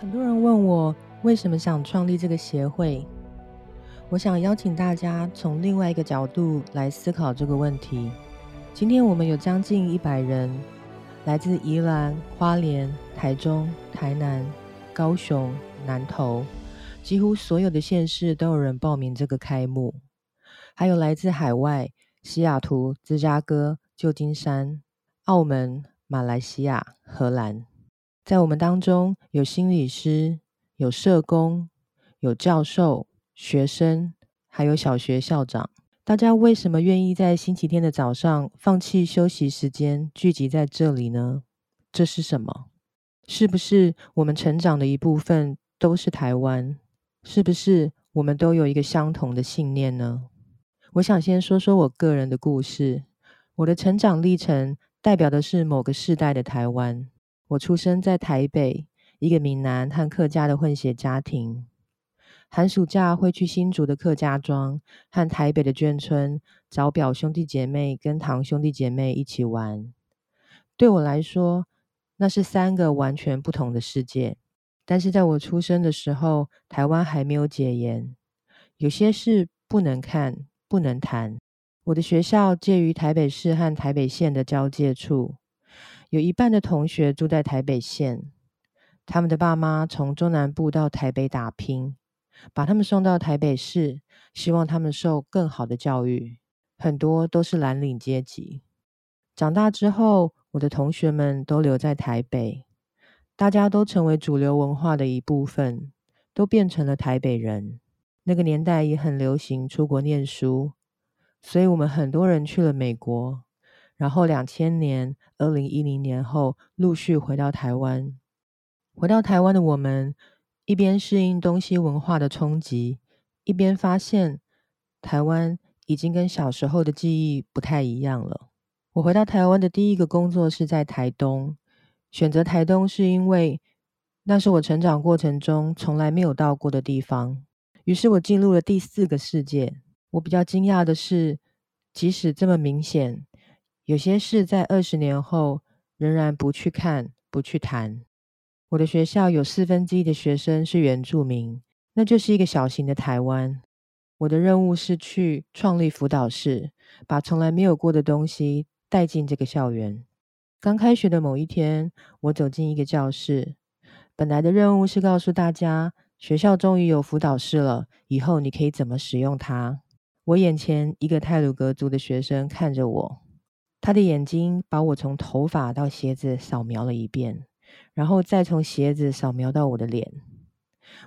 很多人问我为什么想创立这个协会，我想邀请大家从另外一个角度来思考这个问题。今天我们有将近一百人，来自宜兰、花莲、台中、台南、高雄、南投，几乎所有的县市都有人报名这个开幕，还有来自海外西雅图、芝加哥、旧金山、澳门、马来西亚、荷兰。在我们当中，有心理师，有社工，有教授、学生，还有小学校长。大家为什么愿意在星期天的早上放弃休息时间，聚集在这里呢？这是什么？是不是我们成长的一部分都是台湾？是不是我们都有一个相同的信念呢？我想先说说我个人的故事。我的成长历程代表的是某个世代的台湾。我出生在台北，一个闽南和客家的混血家庭。寒暑假会去新竹的客家庄和台北的眷村找表兄弟姐妹跟堂兄弟姐妹一起玩。对我来说，那是三个完全不同的世界。但是在我出生的时候，台湾还没有解严，有些事不能看、不能谈。我的学校介于台北市和台北县的交界处。有一半的同学住在台北县，他们的爸妈从中南部到台北打拼，把他们送到台北市，希望他们受更好的教育。很多都是蓝领阶级。长大之后，我的同学们都留在台北，大家都成为主流文化的一部分，都变成了台北人。那个年代也很流行出国念书，所以我们很多人去了美国。然后，两千年、二零一零年后，陆续回到台湾。回到台湾的我们，一边适应东西文化的冲击，一边发现台湾已经跟小时候的记忆不太一样了。我回到台湾的第一个工作是在台东，选择台东是因为那是我成长过程中从来没有到过的地方。于是我进入了第四个世界。我比较惊讶的是，即使这么明显。有些事在二十年后仍然不去看、不去谈。我的学校有四分之一的学生是原住民，那就是一个小型的台湾。我的任务是去创立辅导室，把从来没有过的东西带进这个校园。刚开学的某一天，我走进一个教室，本来的任务是告诉大家学校终于有辅导室了，以后你可以怎么使用它。我眼前一个泰鲁格族的学生看着我。他的眼睛把我从头发到鞋子扫描了一遍，然后再从鞋子扫描到我的脸。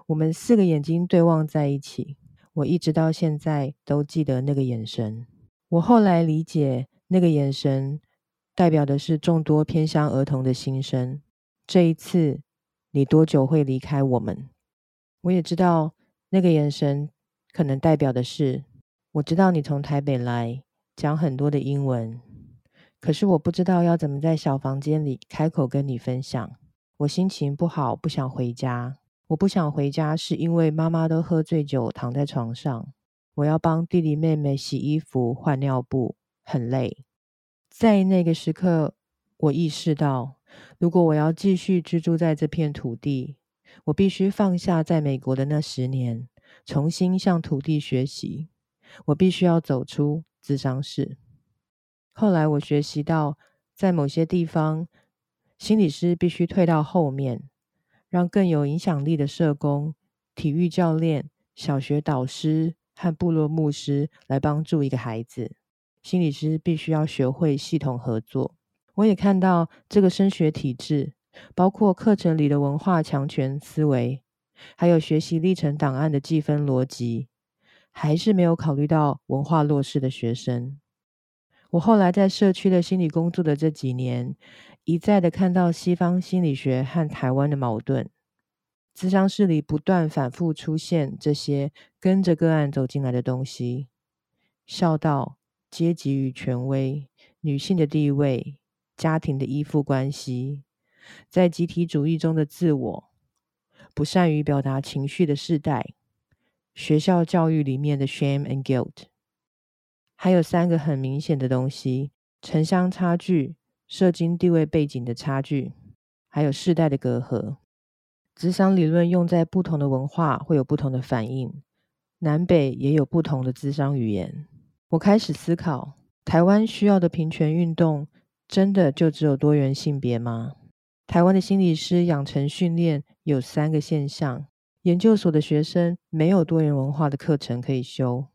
我们四个眼睛对望在一起，我一直到现在都记得那个眼神。我后来理解，那个眼神代表的是众多偏乡儿童的心声。这一次，你多久会离开我们？我也知道，那个眼神可能代表的是，我知道你从台北来，讲很多的英文。可是我不知道要怎么在小房间里开口跟你分享。我心情不好，不想回家。我不想回家，是因为妈妈都喝醉酒躺在床上。我要帮弟弟妹妹洗衣服、换尿布，很累。在那个时刻，我意识到，如果我要继续居住在这片土地，我必须放下在美国的那十年，重新向土地学习。我必须要走出智商室。后来我学习到，在某些地方，心理师必须退到后面，让更有影响力的社工、体育教练、小学导师和部落牧师来帮助一个孩子。心理师必须要学会系统合作。我也看到这个升学体制，包括课程里的文化强权思维，还有学习历程档案的计分逻辑，还是没有考虑到文化弱势的学生。我后来在社区的心理工作的这几年，一再的看到西方心理学和台湾的矛盾。咨商室里不断反复出现这些跟着个案走进来的东西：孝道、阶级与权威、女性的地位、家庭的依附关系、在集体主义中的自我、不善于表达情绪的世代、学校教育里面的 shame and guilt。还有三个很明显的东西：城乡差距、社经地位背景的差距，还有世代的隔阂。智商理论用在不同的文化会有不同的反应，南北也有不同的智商语言。我开始思考，台湾需要的平权运动，真的就只有多元性别吗？台湾的心理师养成训练有三个现象：研究所的学生没有多元文化的课程可以修；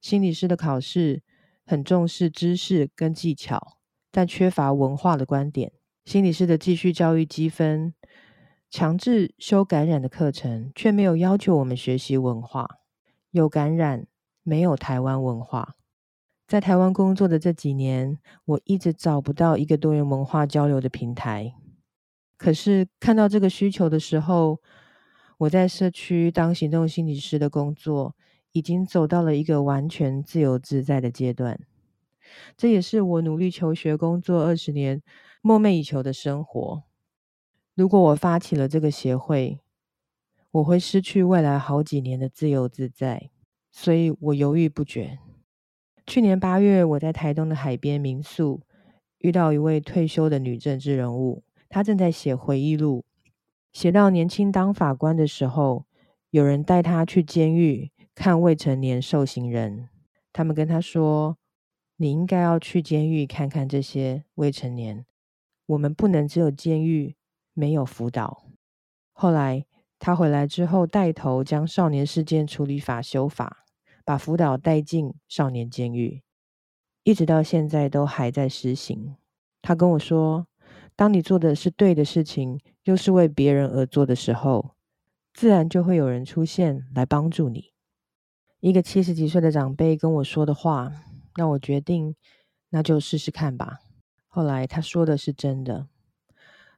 心理师的考试很重视知识跟技巧，但缺乏文化的观点；心理师的继续教育积分强制修感染的课程，却没有要求我们学习文化。有感染，没有台湾文化。在台湾工作的这几年，我一直找不到一个多元文化交流的平台。可是看到这个需求的时候，我在社区当行动心理师的工作，已经走到了一个完全自由自在的阶段。这也是我努力求学、工作二十年梦寐以求的生活。如果我发起了这个协会，我会失去未来好几年的自由自在，所以我犹豫不决。去年八月，我在台东的海边民宿遇到一位退休的女政治人物。她正在写回忆录，写到年轻当法官的时候，有人带她去监狱看未成年受刑人。他们跟他说：“你应该要去监狱看看这些未成年。我们不能只有监狱，没有辅导。”后来他回来之后，带头将少年事件处理法修法，把辅导带进少年监狱，一直到现在都还在实行。他跟我说。当你做的是对的事情，又是为别人而做的时候，自然就会有人出现来帮助你。一个七十几岁的长辈跟我说的话，让我决定，那就试试看吧。后来他说的是真的。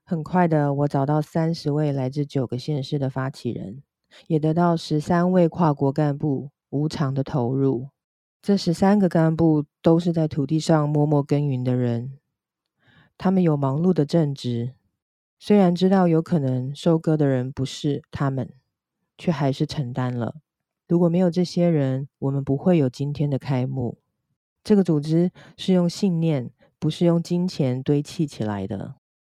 很快的，我找到三十位来自九个县市的发起人，也得到十三位跨国干部无偿的投入。这十三个干部都是在土地上默默耕耘的人。他们有忙碌的正职，虽然知道有可能收割的人不是他们，却还是承担了。如果没有这些人，我们不会有今天的开幕。这个组织是用信念，不是用金钱堆砌起来的。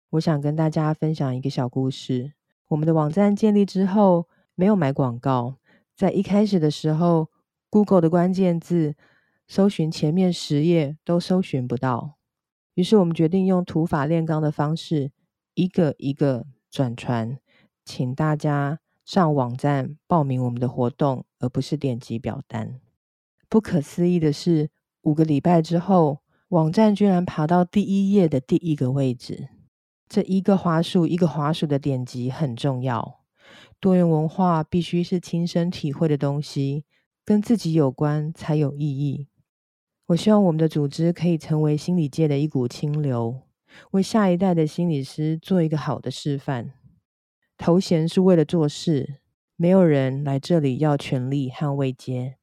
我想跟大家分享一个小故事。我们的网站建立之后，没有买广告，在一开始的时候，Google 的关键字搜寻前面十页都搜寻不到。于是我们决定用土法炼钢的方式，一个一个转传，请大家上网站报名我们的活动，而不是点击表单。不可思议的是，五个礼拜之后，网站居然爬到第一页的第一个位置。这一个滑鼠一个滑鼠的点击很重要。多元文化必须是亲身体会的东西，跟自己有关才有意义。我希望我们的组织可以成为心理界的一股清流，为下一代的心理师做一个好的示范。头衔是为了做事，没有人来这里要权力和位阶。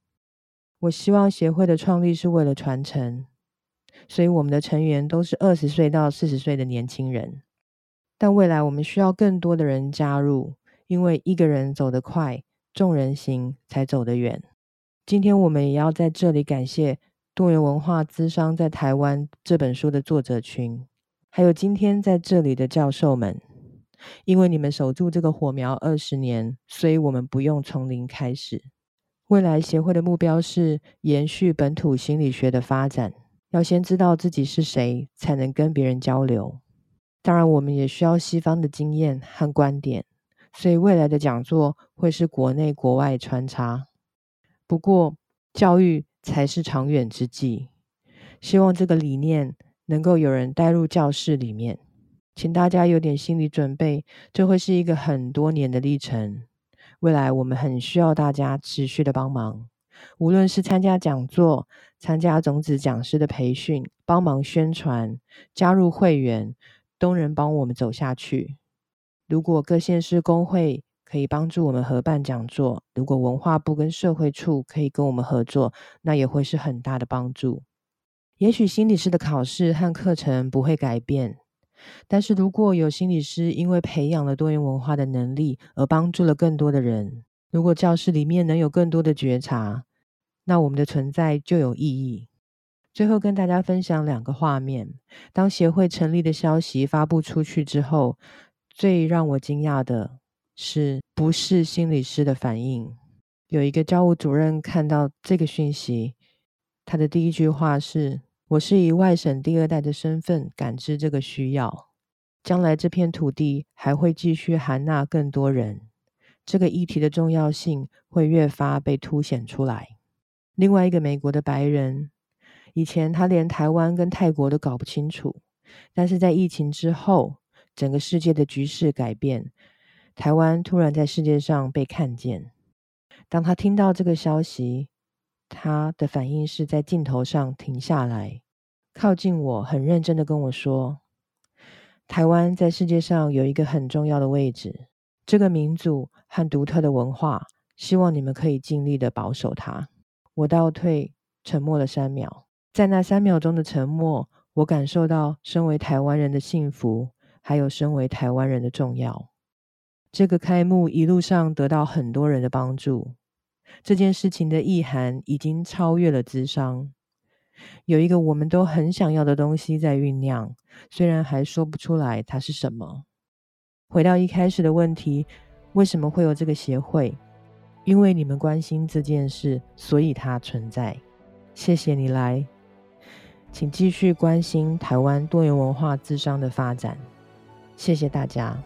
我希望协会的创立是为了传承，所以我们的成员都是二十岁到四十岁的年轻人。但未来我们需要更多的人加入，因为一个人走得快，众人行才走得远。今天我们也要在这里感谢。多元文化资商在台湾这本书的作者群，还有今天在这里的教授们，因为你们守住这个火苗二十年，所以我们不用从零开始。未来协会的目标是延续本土心理学的发展，要先知道自己是谁，才能跟别人交流。当然，我们也需要西方的经验和观点，所以未来的讲座会是国内国外穿插。不过，教育。才是长远之计。希望这个理念能够有人带入教室里面，请大家有点心理准备，这会是一个很多年的历程。未来我们很需要大家持续的帮忙，无论是参加讲座、参加种子讲师的培训、帮忙宣传、加入会员，都能帮我们走下去。如果各县市工会，可以帮助我们合办讲座。如果文化部跟社会处可以跟我们合作，那也会是很大的帮助。也许心理师的考试和课程不会改变，但是如果有心理师因为培养了多元文化的能力而帮助了更多的人，如果教室里面能有更多的觉察，那我们的存在就有意义。最后跟大家分享两个画面：当协会成立的消息发布出去之后，最让我惊讶的。是不是心理师的反应？有一个教务主任看到这个讯息，他的第一句话是：“我是以外省第二代的身份感知这个需要，将来这片土地还会继续含纳更多人，这个议题的重要性会越发被凸显出来。”另外一个美国的白人，以前他连台湾跟泰国都搞不清楚，但是在疫情之后，整个世界的局势改变，台湾突然在世界上被看见。当他听到这个消息，他的反应是在镜头上停下来，靠近我，很认真的跟我说：“台湾在世界上有一个很重要的位置，这个民族和独特的文化，希望你们可以尽力的保守它。”我倒退，沉默了三秒，在那三秒钟的沉默，我感受到身为台湾人的幸福，还有身为台湾人的重要。这个开幕一路上得到很多人的帮助。这件事情的意涵已经超越了智商，有一个我们都很想要的东西在酝酿，虽然还说不出来它是什么。回到一开始的问题，为什么会有这个协会？因为你们关心这件事，所以它存在。谢谢你来，请继续关心台湾多元文化智商的发展。谢谢大家。